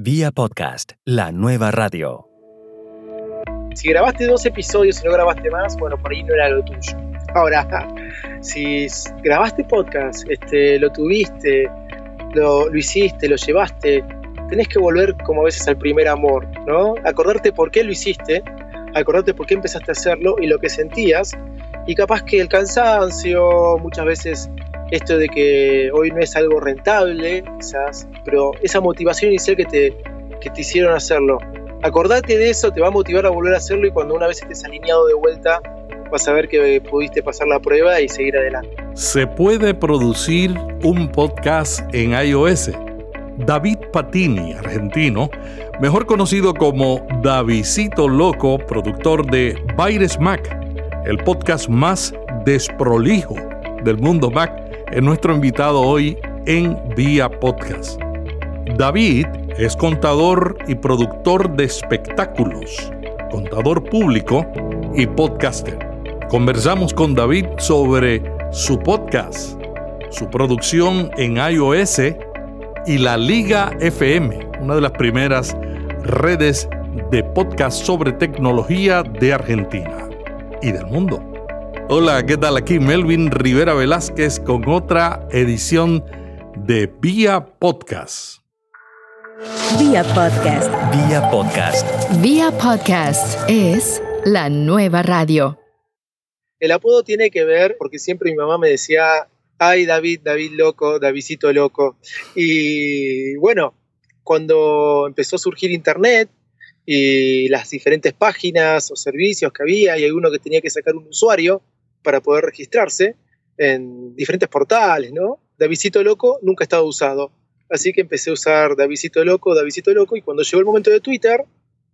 Vía podcast, la nueva radio. Si grabaste dos episodios y no grabaste más, bueno, por ahí no era lo tuyo. Ahora, si grabaste podcast, este, lo tuviste, lo, lo hiciste, lo llevaste, tenés que volver como a veces al primer amor, ¿no? Acordarte por qué lo hiciste, acordarte por qué empezaste a hacerlo y lo que sentías. Y capaz que el cansancio, muchas veces esto de que hoy no es algo rentable, quizás, pero esa motivación inicial que te, que te hicieron hacerlo. Acordate de eso, te va a motivar a volver a hacerlo y cuando una vez estés alineado de vuelta, vas a ver que pudiste pasar la prueba y seguir adelante. ¿Se puede producir un podcast en iOS? David Patini, argentino, mejor conocido como Davidcito Loco, productor de Baires Mac, el podcast más desprolijo del mundo Mac, es nuestro invitado hoy en Vía Podcast. David es contador y productor de espectáculos, contador público y podcaster. Conversamos con David sobre su podcast, su producción en iOS y la Liga FM, una de las primeras redes de podcast sobre tecnología de Argentina y del mundo. Hola, ¿qué tal? Aquí Melvin Rivera Velázquez con otra edición de Vía Podcast. Vía Podcast. Vía podcast. Vía Podcast es la nueva radio. El apodo tiene que ver, porque siempre mi mamá me decía, ay David, David loco, Davidcito loco. Y bueno, cuando empezó a surgir Internet y las diferentes páginas o servicios que había y alguno que tenía que sacar un usuario, para poder registrarse en diferentes portales, ¿no? Davidcito Loco nunca ha estado usado. Así que empecé a usar Davidcito Loco, Davidcito Loco, y cuando llegó el momento de Twitter,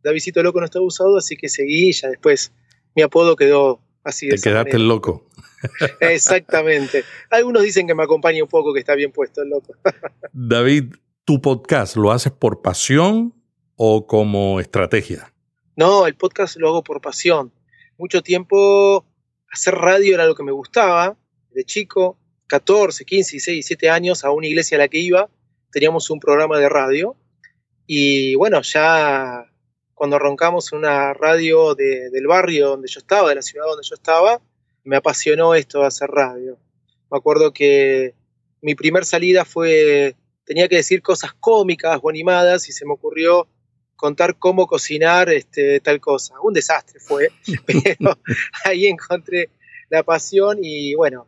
Davidcito Loco no estaba usado, así que seguí y ya después mi apodo quedó así. Te quedaste el loco. Exactamente. Algunos dicen que me acompaña un poco, que está bien puesto el loco. David, ¿tu podcast lo haces por pasión o como estrategia? No, el podcast lo hago por pasión. Mucho tiempo hacer radio era lo que me gustaba. De chico, 14, 15, 16, 17 años, a una iglesia a la que iba, teníamos un programa de radio. Y bueno, ya cuando arrancamos una radio del barrio donde yo estaba, de la ciudad donde yo estaba, me apasionó esto de hacer radio. Me acuerdo que mi primer salida fue, tenía que decir cosas cómicas o animadas y se me ocurrió contar cómo cocinar este, tal cosa. Un desastre fue, pero ahí encontré la pasión y bueno,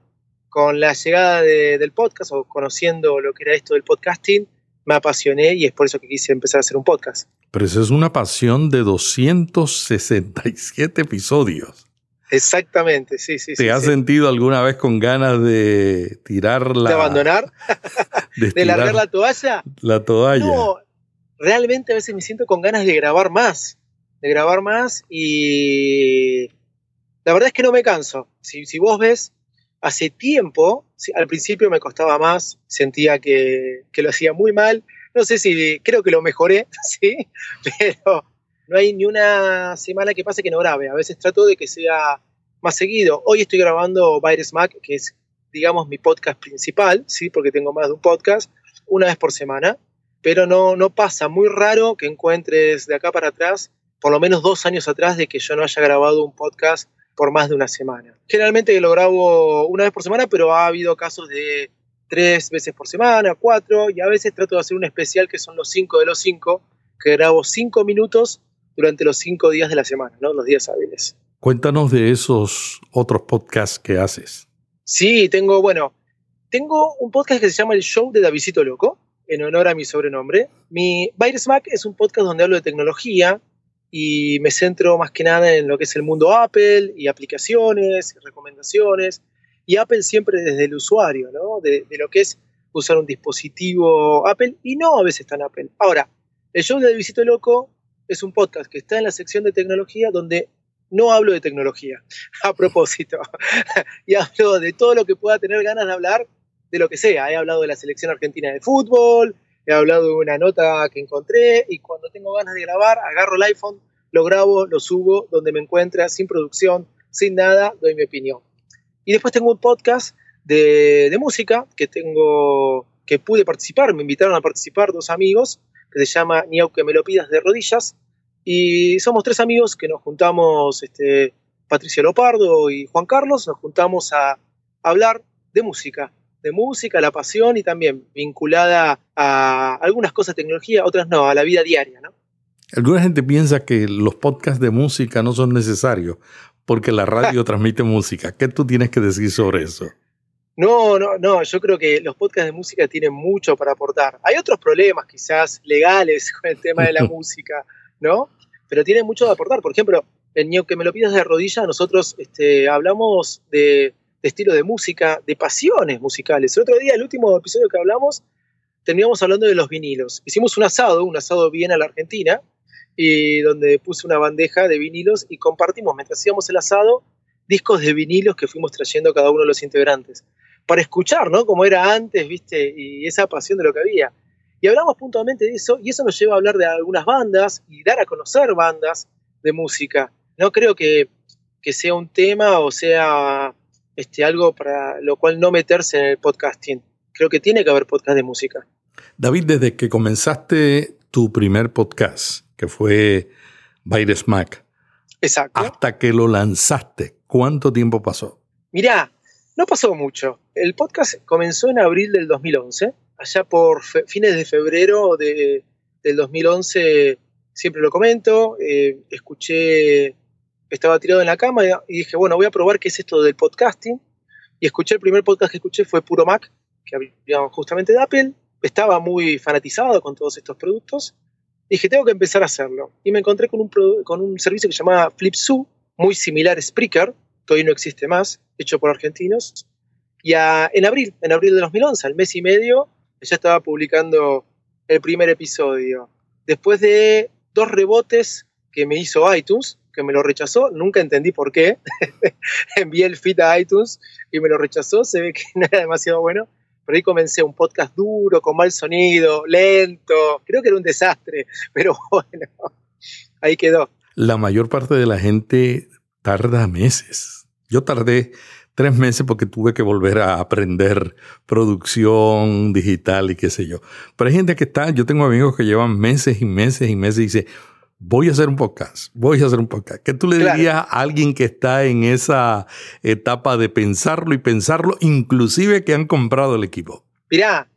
con la llegada del podcast o conociendo lo que era esto del podcasting, me apasioné y es por eso que quise empezar a hacer un podcast. Pero eso es una pasión de 267 episodios. Exactamente, sí, sí. ¿Te has sentido alguna vez con ganas de tirarla? ¿De abandonar? ¿De, ¿De largar la toalla? La toalla. No, realmente a veces me siento con ganas de grabar más, de grabar más y la verdad es que no me canso. Si, vos ves, hace tiempo, al principio me costaba más, sentía que, lo hacía muy mal, no sé si creo que lo mejoré, sí, pero no hay ni una semana que pase que no grabe. A veces trato de que sea más seguido. Hoy estoy grabando Virus Mac, que es, digamos, mi podcast principal, sí, porque tengo más de un podcast, una vez por semana pero no, no pasa. Muy raro que encuentres de acá para atrás, por lo menos dos años atrás, de que yo no haya grabado un podcast por más de una semana. Generalmente lo grabo una vez por semana, pero ha habido casos de tres veces por semana, cuatro, y a veces trato de hacer un especial que son los cinco de los cinco, que grabo cinco minutos durante los cinco días de la semana, ¿no? los días hábiles. Cuéntanos de esos otros podcasts que haces. Sí, tengo, bueno, tengo un podcast que se llama El Show de Davidito Loco, en honor a mi sobrenombre. Mi Virus Mac es un podcast donde hablo de tecnología y me centro más que nada en lo que es el mundo Apple y aplicaciones y recomendaciones. Y Apple siempre desde el usuario, ¿no? De, lo que es usar un dispositivo Apple y no a veces tan Apple. Ahora, el show de Visito Loco es un podcast que está en la sección de tecnología donde no hablo de tecnología, a propósito, y hablo de todo lo que pueda tener ganas de hablar de lo que sea. He hablado de la selección argentina de fútbol, he hablado de una nota que encontré y cuando tengo ganas de grabar, agarro el iPhone, lo grabo, lo subo donde me encuentra, sin producción, sin nada, doy mi opinión. Y después tengo un podcast de, música que tengo que pude participar, me invitaron a participar dos amigos, que se llama Ni aunque me lo pidas de rodillas. Y somos tres amigos que nos juntamos, este, Patricia Lopardo y Juan Carlos, nos juntamos a hablar de música, de música, la pasión y también vinculada a algunas cosas de tecnología, otras no, a la vida diaria, ¿no? Alguna gente piensa que los podcasts de música no son necesarios porque la radio transmite música. ¿Qué tú tienes que decir sobre eso? No, no, no, yo creo que los podcasts de música tienen mucho para aportar. Hay otros problemas quizás legales con el tema de la música, ¿no? Pero tienen mucho que aportar. Por ejemplo, en que me lo pidas de rodilla, nosotros este, hablamos de, de estilo de música, de pasiones musicales. El otro día, el último episodio que hablamos, terminamos hablando de los vinilos. Hicimos un asado, un asado bien a la Argentina, y donde puse una bandeja de vinilos y compartimos mientras hacíamos el asado discos de vinilos que fuimos trayendo cada uno de los integrantes para escuchar, ¿no? Como era antes, ¿viste? Y esa pasión de lo que había. Y hablamos puntualmente de eso y eso nos lleva a hablar de algunas bandas y dar a conocer bandas de música. No creo que, que sea un tema o sea este, algo para lo cual no meterse en el podcasting. Creo que tiene que haber podcast de música. David, desde que comenzaste tu primer podcast, que fue Baires Mac. Exacto. Hasta que lo lanzaste, ¿cuánto tiempo pasó? Mirá, no pasó mucho. El podcast comenzó en abril del 2011, allá por fines de febrero de, del 2011, siempre lo comento, eh, escuché, estaba tirado en la cama y dije, bueno, voy a probar qué es esto del podcasting. Y escuché, el primer podcast que escuché fue Puro Mac, que había justamente de Apple. Estaba muy fanatizado con todos estos productos dije, tengo que empezar a hacerlo. Y me encontré con un, con un servicio que se llamaba Flipsu, muy similar a Spreaker, que hoy no existe más, hecho por argentinos. Y en abril, en abril de 2011, al mes y medio, ya estaba publicando el primer episodio. Después de dos rebotes que me hizo iTunes, que me lo rechazó, nunca entendí por qué. Envié el feed a iTunes y me lo rechazó, se ve que no era demasiado bueno. Pero ahí comencé un podcast duro, con mal sonido, lento. Creo que era un desastre, pero bueno, ahí quedó. La mayor parte de la gente tarda meses. Yo tardé tres meses porque tuve que volver a aprender producción digital y qué sé yo. Pero hay gente que está, yo tengo amigos que llevan meses y meses y meses y dice, voy a hacer un podcast, voy a hacer un podcast. ¿Qué tú le dirías a alguien que está en esa etapa de pensarlo y pensarlo, inclusive que han comprado el equipo? Mirá,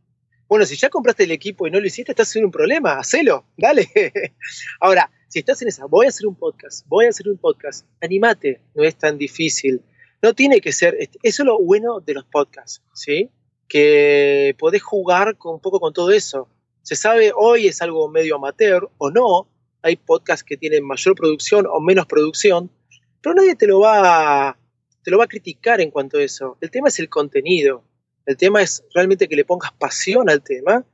bueno, si ya compraste el equipo y no lo hiciste, estás en un problema, hacelo, dale. Ahora, si estás en esa, voy a hacer un podcast, voy a hacer un podcast, animate, no es tan difícil. No tiene que ser, eso es lo bueno de los podcasts, ¿sí? Que podés jugar con, un poco con todo eso. Se sabe hoy es algo medio amateur o no, hay podcasts que tienen mayor producción o menos producción, pero nadie te lo va a, te lo va a criticar en cuanto a eso. El tema es el contenido. El tema es realmente que le pongas pasión al tema,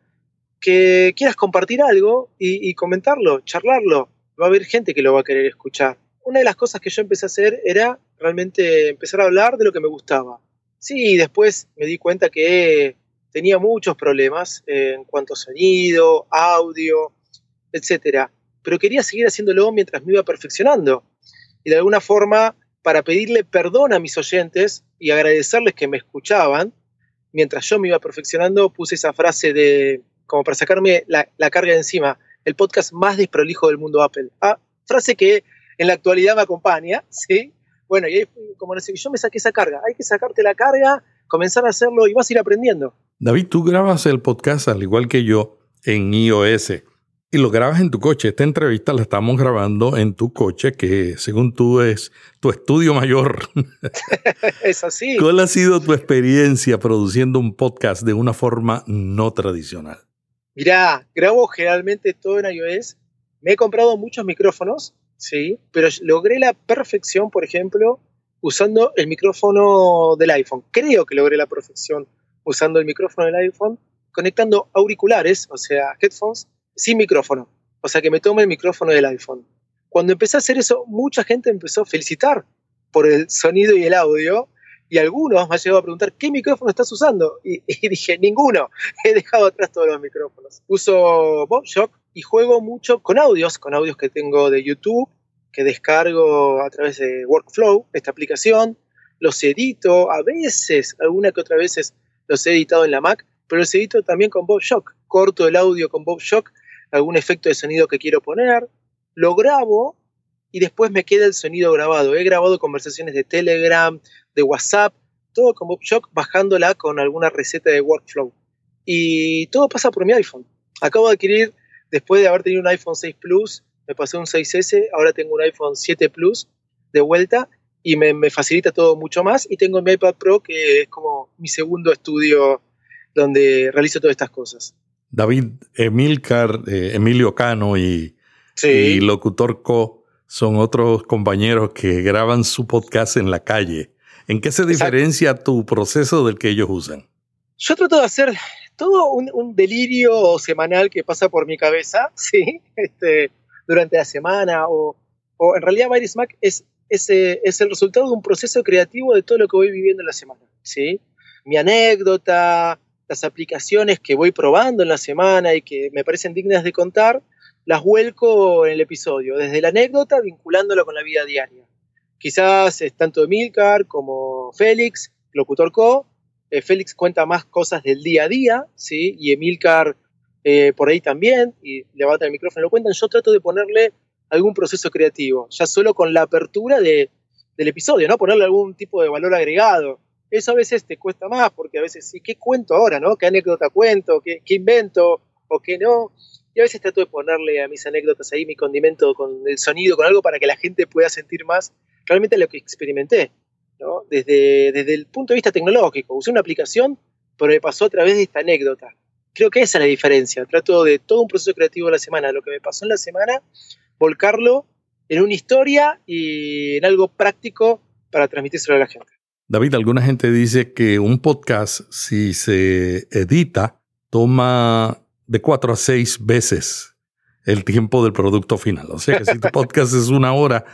que quieras compartir algo y, comentarlo, charlarlo. Va a haber gente que lo va a querer escuchar. Una de las cosas que yo empecé a hacer era realmente empezar a hablar de lo que me gustaba. Sí, después me di cuenta que tenía muchos problemas en cuanto a sonido, audio, etcétera pero quería seguir haciéndolo mientras me iba perfeccionando. Y de alguna forma, para pedirle perdón a mis oyentes y agradecerles que me escuchaban, mientras yo me iba perfeccionando, puse esa frase de, como para sacarme la, carga de encima, el podcast más desprolijo del mundo Apple. Ah, frase que en la actualidad me acompaña, ¿sí? Bueno, y ahí, como no sé, yo me saqué esa carga. Hay que sacarte la carga, comenzar a hacerlo y vas a ir aprendiendo. David, tú grabas el podcast al igual que yo en iOS y lo grabas en tu coche. Esta entrevista la estamos grabando en tu coche, que según tú es tu estudio mayor. es así. ¿Cuál ha sido tu experiencia produciendo un podcast de una forma no tradicional? Mirá, grabo generalmente todo en iOS. Me he comprado muchos micrófonos, sí, pero logré la perfección, por ejemplo, usando el micrófono del iPhone. Creo que logré la perfección usando el micrófono del iPhone, conectando auriculares, o sea, headphones, sin micrófono. O sea, que me tome el micrófono del iPhone. Cuando empecé a hacer eso, mucha gente empezó a felicitar por el sonido y el audio. Y algunos me han llegado a preguntar, ¿qué micrófono estás usando? Y, dije, ninguno. He dejado atrás todos los micrófonos. Uso BobShock y juego mucho con audios, con audios que tengo de YouTube, que descargo a través de Workflow, esta aplicación. Los edito, a veces, alguna que otra veces los he editado en la Mac, pero los edito también con BobShock. Corto el audio con BobShock algún efecto de sonido que quiero poner, lo grabo y después me queda el sonido grabado. He grabado conversaciones de Telegram, de WhatsApp, todo con BobShock, bajándola con alguna receta de workflow. Y todo pasa por mi iPhone. Acabo de adquirir, después de haber tenido un iPhone 6 Plus, me pasé un 6S, ahora tengo un iPhone 7 Plus de vuelta y me, facilita todo mucho más. Y tengo mi iPad Pro, que es como mi segundo estudio donde realizo todas estas cosas. David, Emilcar, eh, Emilio Cano y, y Locutor Co son otros compañeros que graban su podcast en la calle. ¿En qué se diferencia tu proceso del que ellos usan? Yo trato de hacer todo un, delirio semanal que pasa por mi cabeza, ¿sí? Este, durante la semana, o, en realidad Virus Mac es, es, es, el resultado de un proceso creativo de todo lo que voy viviendo en la semana, ¿sí? Mi anécdota, las aplicaciones que voy probando en la semana y que me parecen dignas de contar, las vuelco en el episodio, desde la anécdota vinculándolo con la vida diaria. Quizás es tanto Emilcar como Félix, Locutor Co. Eh, Félix cuenta más cosas del día a día, ¿sí? Y Emilcar eh, por ahí también, y levanta el micrófono y lo cuentan. Yo trato de ponerle algún proceso creativo, ya solo con la apertura de, del episodio, ¿no? Ponerle algún tipo de valor agregado. Eso a veces te cuesta más, porque a veces sí, ¿qué cuento ahora, no? ¿Qué anécdota cuento? ¿Qué, qué invento? ¿O qué no? Y a veces trato de ponerle a mis anécdotas ahí mi condimento con el sonido, con algo para que la gente pueda sentir más realmente lo que experimenté. ¿no? Desde, desde el punto de vista tecnológico, usé una aplicación, pero me pasó a través de esta anécdota. Creo que esa es la diferencia. Trato de todo un proceso creativo de la semana, lo que me pasó en la semana, volcarlo en una historia y en algo práctico para transmitírselo a la gente. David, alguna gente dice que un podcast, si se edita, toma de cuatro a seis veces el tiempo del producto final. O sea que si tu podcast es una hora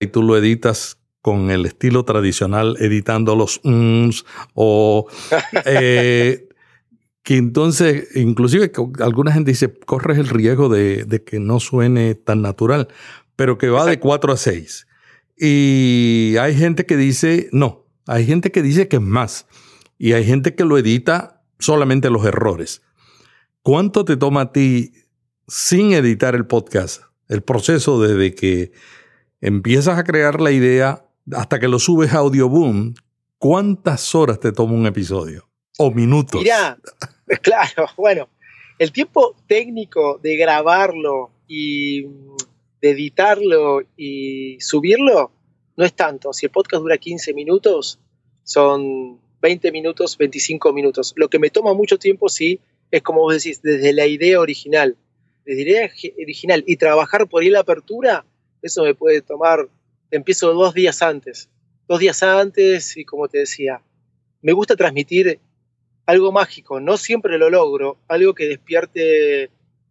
y tú lo editas con el estilo tradicional, editando los uns o eh, que entonces, inclusive alguna gente dice, corres el riesgo de, de, que no suene tan natural, pero que va de cuatro a seis. Y hay gente que dice, no, hay gente que dice que es más. Y hay gente que lo edita solamente los errores. ¿Cuánto te toma a ti sin editar el podcast? El proceso desde que empiezas a crear la idea hasta que lo subes a Audioboom, ¿cuántas horas te toma un episodio? ¿O minutos? Mira, claro, bueno, el tiempo técnico de grabarlo y de editarlo y subirlo no es tanto. Si el podcast dura 15 minutos, son 20 minutos, 25 minutos. Lo que me toma mucho tiempo, sí, es como vos decís, desde la idea original, desde la idea original. Y trabajar por ahí la apertura, eso me puede tomar, empiezo dos días antes, dos días antes y como te decía, me gusta transmitir algo mágico, no siempre lo logro, algo que despierte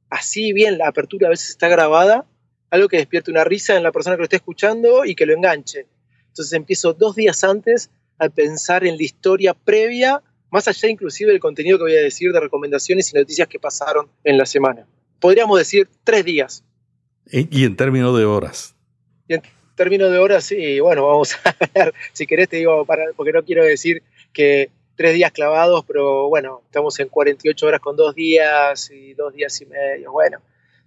así bien, la apertura a veces está grabada, algo que despierte una risa en la persona que lo esté escuchando y que lo enganche. Entonces empiezo dos días antes a pensar en la historia previa más allá inclusive del contenido que voy a decir de recomendaciones y noticias que pasaron en la semana. Podríamos decir tres días. ¿Y en términos de horas? Y en términos de horas, sí, bueno, vamos a ver, si querés te digo, para, porque no quiero decir que tres días clavados, pero bueno, estamos en 48 horas con dos días y dos días y medio, bueno,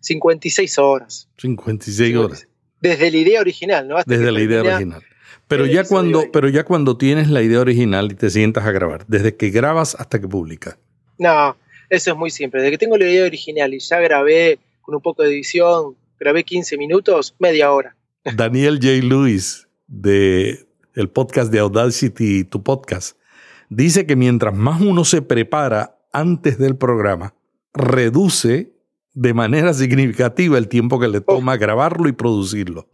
56 horas. 56 horas. Desde la idea original, ¿no? Desde la idea original. Pero ya, cuando, pero ya cuando tienes la idea original y te sientas a grabar, desde que grabas hasta que publicas. No, eso es muy simple. Desde que tengo la idea original y ya grabé con un poco de edición, grabé 15 minutos, media hora. Daniel J. Lewis, de el podcast de Audacity, tu podcast, dice que mientras más uno se prepara antes del programa, reduce de manera significativa el tiempo que le toma grabarlo y producirlo.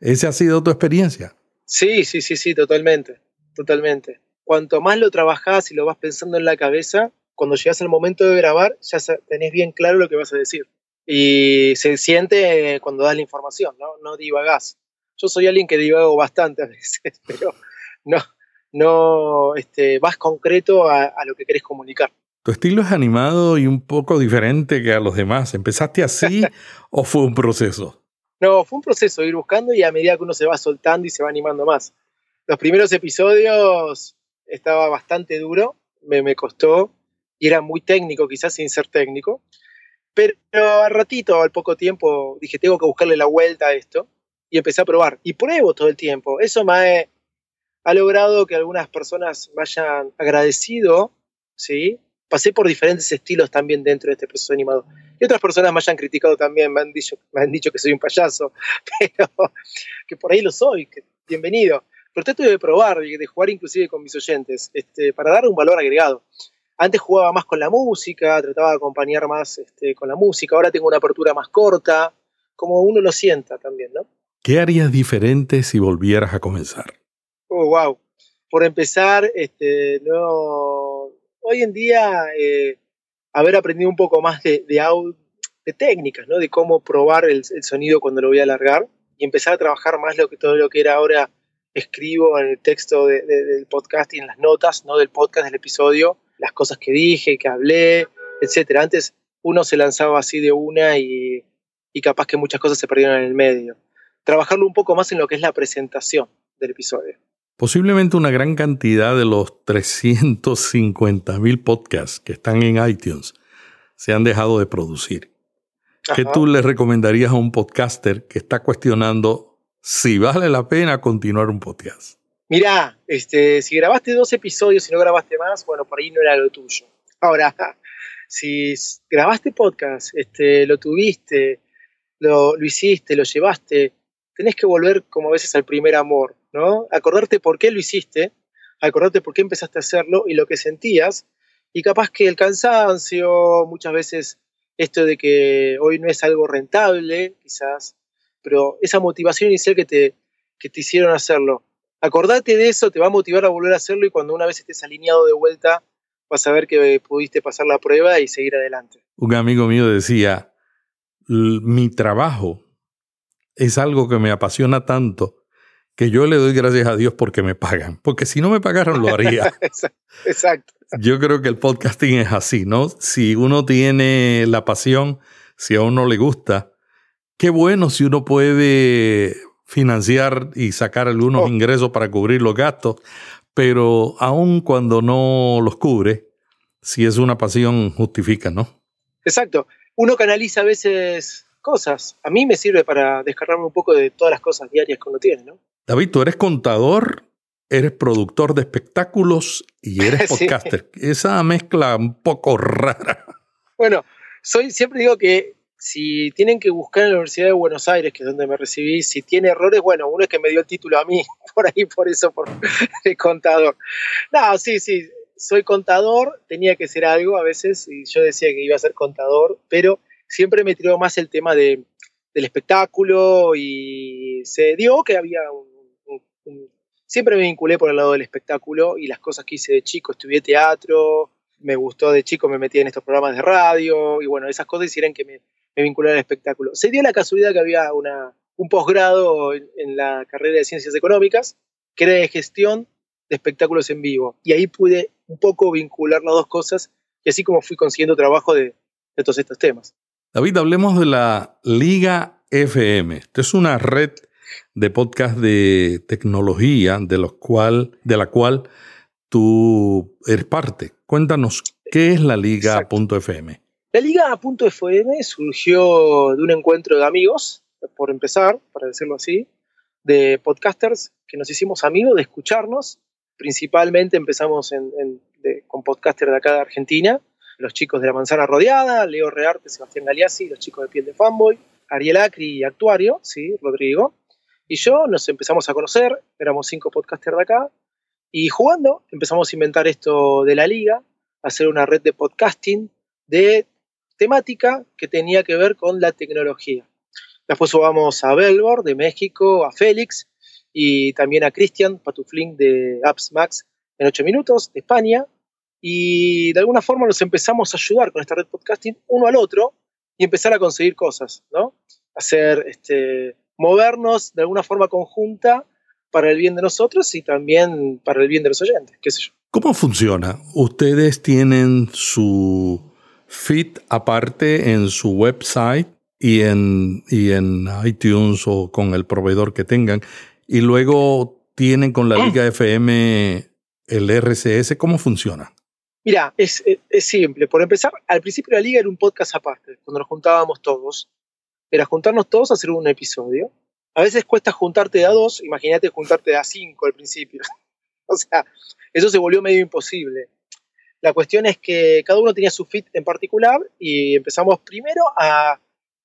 ¿Esa ha sido tu experiencia? Sí, sí, sí, sí, totalmente, totalmente. Cuanto más lo trabajás y lo vas pensando en la cabeza, cuando llegas al momento de grabar, ya tenés bien claro lo que vas a decir. Y se siente cuando das la información, ¿no? No divagás. Yo soy alguien que divago bastante a veces, pero no, no este, vas concreto a, a lo que querés comunicar. Tu estilo es animado y un poco diferente que a los demás. ¿Empezaste así o fue un proceso? No, fue un proceso ir buscando y a medida que uno se va soltando y se va animando más. Los primeros episodios estaba bastante duro, me, me costó y era muy técnico, quizás sin ser técnico. Pero al ratito, al poco tiempo, dije, tengo que buscarle la vuelta a esto y empecé a probar. Y pruebo todo el tiempo. Eso me ha, logrado que algunas personas me hayan agradecido, ¿sí? Pasé por diferentes estilos también dentro de este proceso animado. Y otras personas me hayan criticado también, me han dicho, me han dicho que soy un payaso, pero que por ahí lo soy, que, bienvenido. Pero trato de probar, de jugar inclusive con mis oyentes, este, para dar un valor agregado. Antes jugaba más con la música, trataba de acompañar más este, con la música, ahora tengo una apertura más corta, como uno lo sienta también, ¿no? ¿Qué harías diferente si volvieras a comenzar? Oh, wow. Por empezar, este, no, hoy en día eh, haber aprendido un poco más de, técnicas, ¿no? de cómo probar el, sonido cuando lo voy a alargar y empezar a trabajar más lo que todo lo que era ahora escribo en el texto del podcast y en las notas ¿no? del podcast, del episodio, las cosas que dije, que hablé, etcétera. Antes uno se lanzaba así de una y, y capaz que muchas cosas se perdieron en el medio trabajarlo un poco más en lo que es la presentación del episodio. Posiblemente una gran cantidad de los 350 mil podcasts que están en iTunes se han dejado de producir. ¿Qué tú le recomendarías a un podcaster que está cuestionando si vale la pena continuar un podcast? Mirá, este, si grabaste dos episodios y no grabaste más, bueno, por ahí no era lo tuyo. Ahora, si grabaste podcast, este, lo tuviste, lo, lo hiciste, lo llevaste, tenés que volver como a veces al primer amor, ¿no? Acordarte por qué lo hiciste, acordarte por qué empezaste a hacerlo y lo que sentías, y capaz que el cansancio, muchas veces esto de que hoy no es algo rentable, quizás, pero esa motivación inicial que te, que te hicieron hacerlo. Acordate de eso, te va a motivar a volver a hacerlo y cuando una vez estés alineado de vuelta, vas a ver que pudiste pasar la prueba y seguir adelante. Un amigo mío decía, mi trabajo es algo que me apasiona tanto que yo le doy gracias a Dios porque me pagan. Porque si no me pagaran, lo haría. Exacto. Yo creo que el podcasting es así, ¿no? Si uno tiene la pasión, si a uno le gusta, qué bueno si uno puede financiar y sacar algunos oh. ingresos para cubrir los gastos, pero aun cuando no los cubre, si es una pasión, justifica, ¿no? Exacto. Uno canaliza a veces cosas. A mí me sirve para descargarme un poco de todas las cosas diarias que uno tiene, ¿no? David, tú eres contador, eres productor de espectáculos y eres podcaster. Esa mezcla un poco rara. Bueno, soy, siempre digo que si tienen que buscar en la Universidad de Buenos Aires, que es donde me recibí, si tiene errores, bueno, uno es que me dio el título a mí, por ahí, por eso, por de contador. No, sí, sí, soy contador, tenía que ser algo a veces, y yo decía que iba a ser contador, pero siempre me tiró más el tema de, del espectáculo y se dio que había un, Siempre me vinculé por el lado del espectáculo y las cosas que hice de chico, estudié teatro, me gustó de chico, me metí en estos programas de radio y bueno, esas cosas hicieron que me, me vinculara al espectáculo. Se dio la casualidad que había una, un posgrado en, la carrera de Ciencias Económicas que era de gestión de espectáculos en vivo y ahí pude un poco vincular las dos cosas y así como fui consiguiendo trabajo de, de todos estos temas. David, hablemos de la Liga FM. Esta es una red de podcast de tecnología de, los cual, de la cual tú eres parte. Cuéntanos, ¿qué es la Liga.fm? La Liga.fm surgió de un encuentro de amigos, por empezar, para decirlo así, de podcasters que nos hicimos amigos de escucharnos. Principalmente empezamos con podcasters de acá de Argentina los chicos de la manzana rodeada, Leo Rearte, Sebastián Galeazzi, los chicos de piel de fanboy, Ariel Acri, actuario, sí, Rodrigo, y yo nos empezamos a conocer, éramos cinco podcasters de acá, y jugando empezamos a inventar esto de la liga, hacer una red de podcasting de temática que tenía que ver con la tecnología. Después subamos a Belbor de México, a Félix y también a Cristian Patuflin de Apps Max en 8 minutos de España y de alguna forma nos empezamos a ayudar con esta red podcasting uno al otro y empezar a conseguir cosas, ¿no? Hacer, este, movernos de alguna forma conjunta para el bien de nosotros y también para el bien de los oyentes, qué sé yo. ¿Cómo funciona? ¿Ustedes tienen su feed aparte en su website y en, y en iTunes o con el proveedor que tengan? Y luego tienen con la mm. Liga FM el RCS. ¿Cómo funciona? Mira, es, es, simple. Por empezar, al principio la liga era un podcast aparte, cuando nos juntábamos todos. Era juntarnos todos a hacer un episodio. A veces cuesta juntarte a dos, imagínate juntarte a cinco al principio. o sea, eso se volvió medio imposible. La cuestión es que cada uno tenía su fit en particular y empezamos primero a,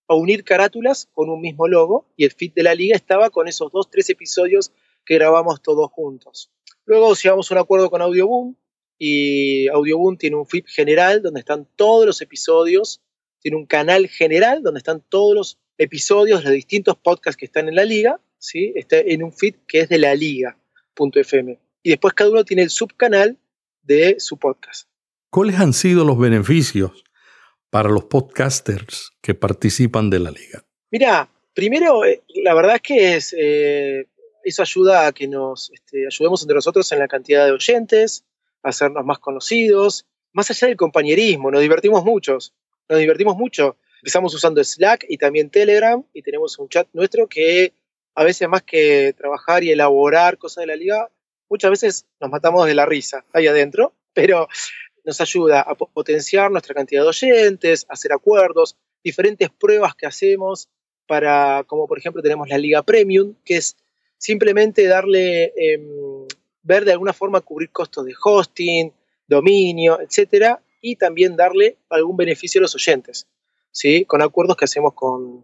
a unir carátulas con un mismo logo y el fit de la liga estaba con esos dos, tres episodios que grabamos todos juntos. Luego llegamos a un acuerdo con Audioboom y Audioboom tiene un feed general donde están todos los episodios, tiene un canal general donde están todos los episodios los distintos podcasts que están en la liga, ¿sí? está en un feed que es de la liga.fm. Y después cada uno tiene el subcanal de su podcast. ¿Cuáles han sido los beneficios para los podcasters que participan de la liga? Mira, primero, eh, la verdad es que es, eh, eso ayuda a que nos este, ayudemos entre nosotros en la cantidad de oyentes, a hacernos más conocidos, más allá del compañerismo, nos divertimos muchos, nos divertimos mucho. Empezamos usando Slack y también Telegram y tenemos un chat nuestro que a veces más que trabajar y elaborar cosas de la liga, muchas veces nos matamos de la risa ahí adentro, pero nos ayuda a potenciar nuestra cantidad de oyentes, hacer acuerdos, diferentes pruebas que hacemos para, como por ejemplo tenemos la Liga Premium, que es simplemente darle em, ver de alguna forma cubrir costos de hosting, dominio, etcétera, y también darle algún beneficio a los oyentes, ¿sí? Con acuerdos que hacemos con,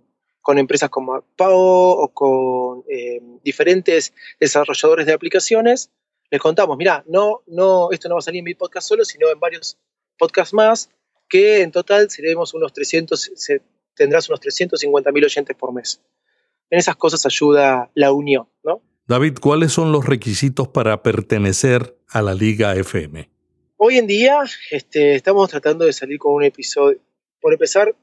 empresas como Pao o con eh, diferentes desarrolladores de aplicaciones. Les contamos, mira, no, no, esto no va a salir en mi podcast solo, sino en varios podcasts más, que en total seremos unos 300, tendrás unos 350 mil oyentes por mes. En esas cosas ayuda la unión, ¿no? David, ¿cuáles son los requisitos para pertenecer a la Liga FM? Hoy en día este, estamos tratando de salir con un episodio. Por empezar,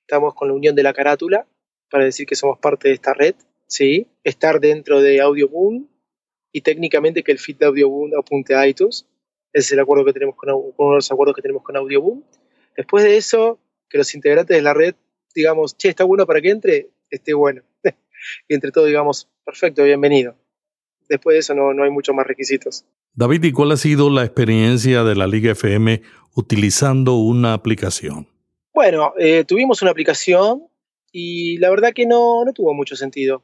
estamos con la unión de la carátula para decir que somos parte de esta red, ¿sí? Estar dentro de Audioboom y técnicamente que el feed de Audioboom apunte a iTunes. Ese es el acuerdo que tenemos con, uno de los acuerdos que tenemos con Audioboom. Después de eso, que los integrantes de la red digamos, che, está bueno para que entre, esté bueno. y entre todos digamos, perfecto, bienvenido después de eso no, no hay muchos más requisitos. David, ¿y cuál ha sido la experiencia de la Liga FM utilizando una aplicación? Bueno, eh, tuvimos una aplicación y la verdad que no, no tuvo mucho sentido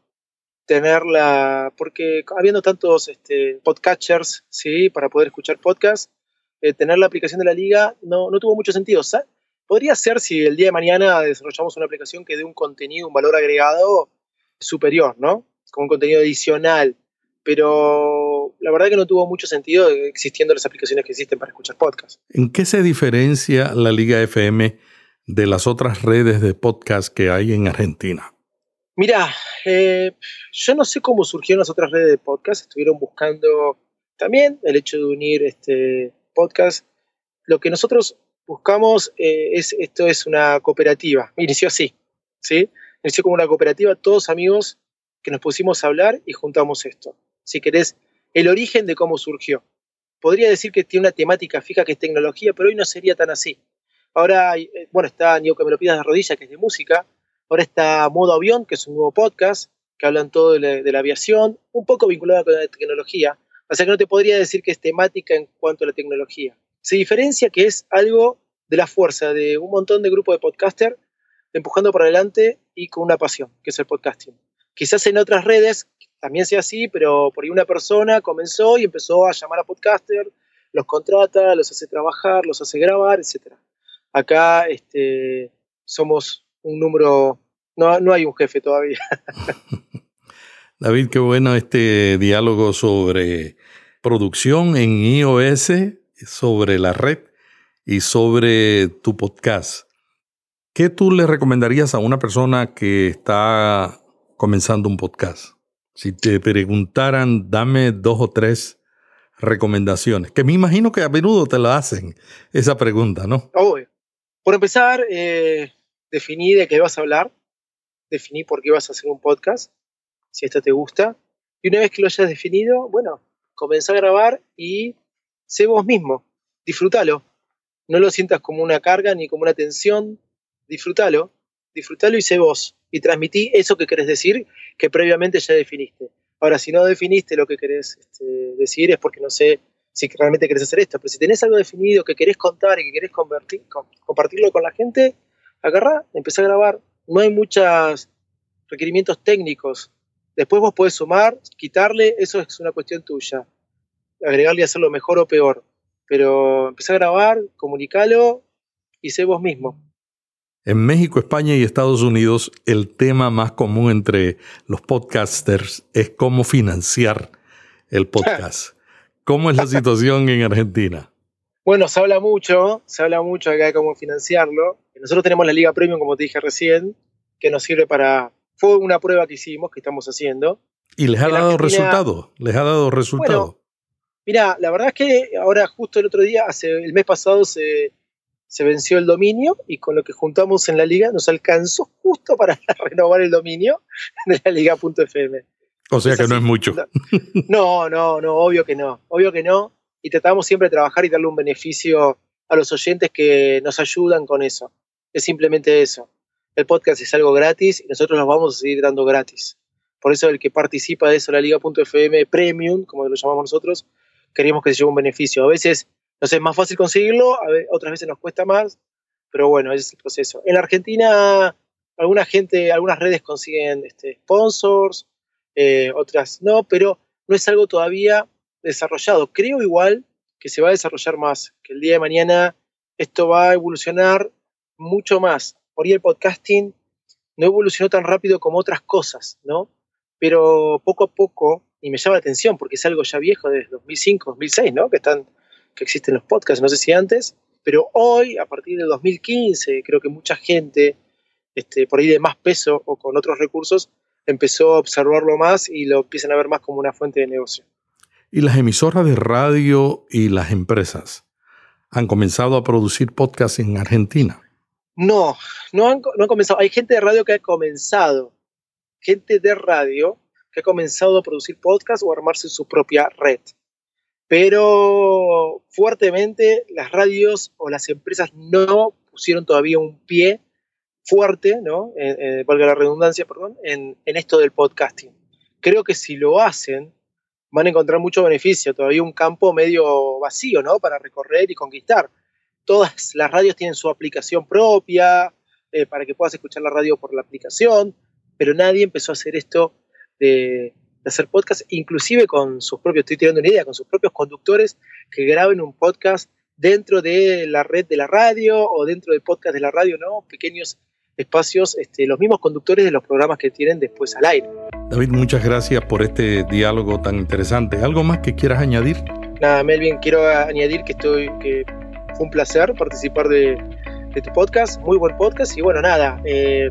tenerla, porque habiendo tantos este, podcatchers, ¿sí? Para poder escuchar podcasts, eh, tener la aplicación de la liga no, no tuvo mucho sentido. podría ser si el día de mañana desarrollamos una aplicación que dé un contenido, un valor agregado superior, ¿no? Con un contenido adicional pero la verdad que no tuvo mucho sentido existiendo las aplicaciones que existen para escuchar podcasts. ¿En qué se diferencia la Liga FM de las otras redes de podcast que hay en Argentina? Mira, eh, yo no sé cómo surgieron las otras redes de podcast, estuvieron buscando también el hecho de unir este podcast. Lo que nosotros buscamos eh, es, esto es una cooperativa, inició así, ¿sí? Inició como una cooperativa, todos amigos que nos pusimos a hablar y juntamos esto si querés, el origen de cómo surgió. Podría decir que tiene una temática fija que es tecnología, pero hoy no sería tan así. Ahora, eh, bueno, está Ni que me lo pidas de rodillas, que es de música. Ahora está Modo Avión, que es un nuevo podcast, que hablan todo de la, aviación, un poco vinculado con la tecnología. O sea que no te podría decir que es temática en cuanto a la tecnología. Se diferencia que es algo de la fuerza de un montón de grupos de podcaster empujando por adelante y con una pasión, que es el podcasting. Quizás en otras redes también sea así, pero por ahí una persona comenzó y empezó a llamar a podcaster, los contrata, los hace trabajar, los hace grabar, etc. Acá este, somos un número, no, no hay un jefe todavía. David, qué bueno este diálogo sobre producción en iOS, sobre la red y sobre tu podcast. ¿Qué tú le recomendarías a una persona que está comenzando un podcast? Si te preguntaran, dame dos o tres recomendaciones, que me imagino que a menudo te la hacen esa pregunta, ¿no? Obvio. Por empezar, eh, definí de qué vas a hablar, definí por qué vas a hacer un podcast, si esto te gusta, y una vez que lo hayas definido, bueno, comenzá a grabar y sé vos mismo, disfrútalo. No lo sientas como una carga ni como una tensión, disfrútalo, disfrútalo y sé vos y transmití eso que querés decir que previamente ya definiste. Ahora, si no definiste lo que querés este, decir es porque no sé si realmente querés hacer esto. Pero si tenés algo definido que querés contar y que querés convertir, compartirlo con la gente, agarrá, empezá a grabar. No hay muchos requerimientos técnicos. Después vos podés sumar, quitarle, eso es una cuestión tuya. Agregarle y hacerlo mejor o peor. Pero empezá a grabar, comunicalo y sé vos mismo. En México, España y Estados Unidos, el tema más común entre los podcasters es cómo financiar el podcast. ¿Cómo es la situación en Argentina? Bueno, se habla mucho, se habla mucho acá de cómo financiarlo. Nosotros tenemos la Liga Premium, como te dije recién, que nos sirve para... Fue una prueba que hicimos, que estamos haciendo. ¿Y les ha dado resultado? ¿Les ha dado resultado? mira, la verdad es que ahora justo el otro día, hace el mes pasado se se venció el dominio y con lo que juntamos en la liga nos alcanzó justo para renovar el dominio de la liga.fm. O sea que no es mucho. No, no, no, obvio que no, obvio que no. Y tratamos siempre de trabajar y darle un beneficio a los oyentes que nos ayudan con eso. Es simplemente eso. El podcast es algo gratis y nosotros los vamos a seguir dando gratis. Por eso el que participa de eso, la liga.fm Premium, como lo llamamos nosotros, queremos que se lleve un beneficio. A veces entonces es más fácil conseguirlo, otras veces nos cuesta más, pero bueno, es el proceso. En Argentina, alguna gente, algunas redes consiguen este, sponsors, eh, otras no, pero no es algo todavía desarrollado. Creo igual que se va a desarrollar más, que el día de mañana esto va a evolucionar mucho más. Por ahí el podcasting no evolucionó tan rápido como otras cosas, ¿no? Pero poco a poco, y me llama la atención porque es algo ya viejo desde 2005, 2006, ¿no? Que están que existen los podcasts, no sé si antes, pero hoy, a partir del 2015, creo que mucha gente, este, por ahí de más peso o con otros recursos, empezó a observarlo más y lo empiezan a ver más como una fuente de negocio. ¿Y las emisoras de radio y las empresas han comenzado a producir podcasts en Argentina? No, no han, no han comenzado. Hay gente de radio que ha comenzado, gente de radio que ha comenzado a producir podcasts o a armarse su propia red pero fuertemente las radios o las empresas no pusieron todavía un pie fuerte, ¿no? valga la redundancia, perdón, en, esto del podcasting. Creo que si lo hacen, van a encontrar mucho beneficio, todavía un campo medio vacío, ¿no? Para recorrer y conquistar. Todas las radios tienen su aplicación propia, eh, para que puedas escuchar la radio por la aplicación, pero nadie empezó a hacer esto de, de hacer podcast, inclusive con sus propios, estoy tirando una idea, con sus propios conductores que graben un podcast dentro de la red de la radio o dentro del podcast de la radio, ¿no? Pequeños espacios, este, los mismos conductores de los programas que tienen después al aire. David, muchas gracias por este diálogo tan interesante. ¿Algo más que quieras añadir? Nada, Melvin, quiero añadir que estoy, que fue un placer participar de, tu podcast, muy buen podcast, y bueno, nada, eh,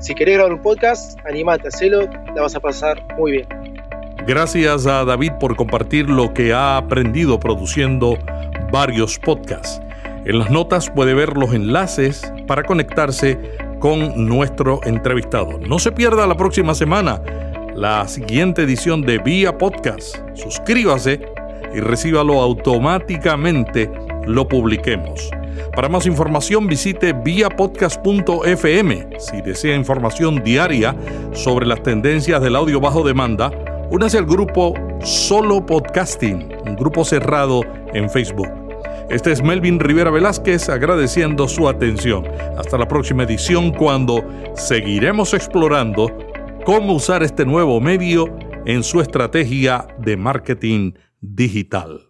si querés grabar un podcast, animate, hacelo, la vas a pasar muy bien. Gracias a David por compartir lo que ha aprendido produciendo varios podcasts. En las notas puede ver los enlaces para conectarse con nuestro entrevistado. No se pierda la próxima semana la siguiente edición de Vía Podcast. Suscríbase y recíbalo automáticamente lo publiquemos. Para más información visite viapodcast.fm. Si desea información diaria sobre las tendencias del audio bajo demanda, únase al grupo Solo Podcasting, un grupo cerrado en Facebook. Este es Melvin Rivera Velázquez agradeciendo su atención. Hasta la próxima edición cuando seguiremos explorando cómo usar este nuevo medio en su estrategia de marketing digital.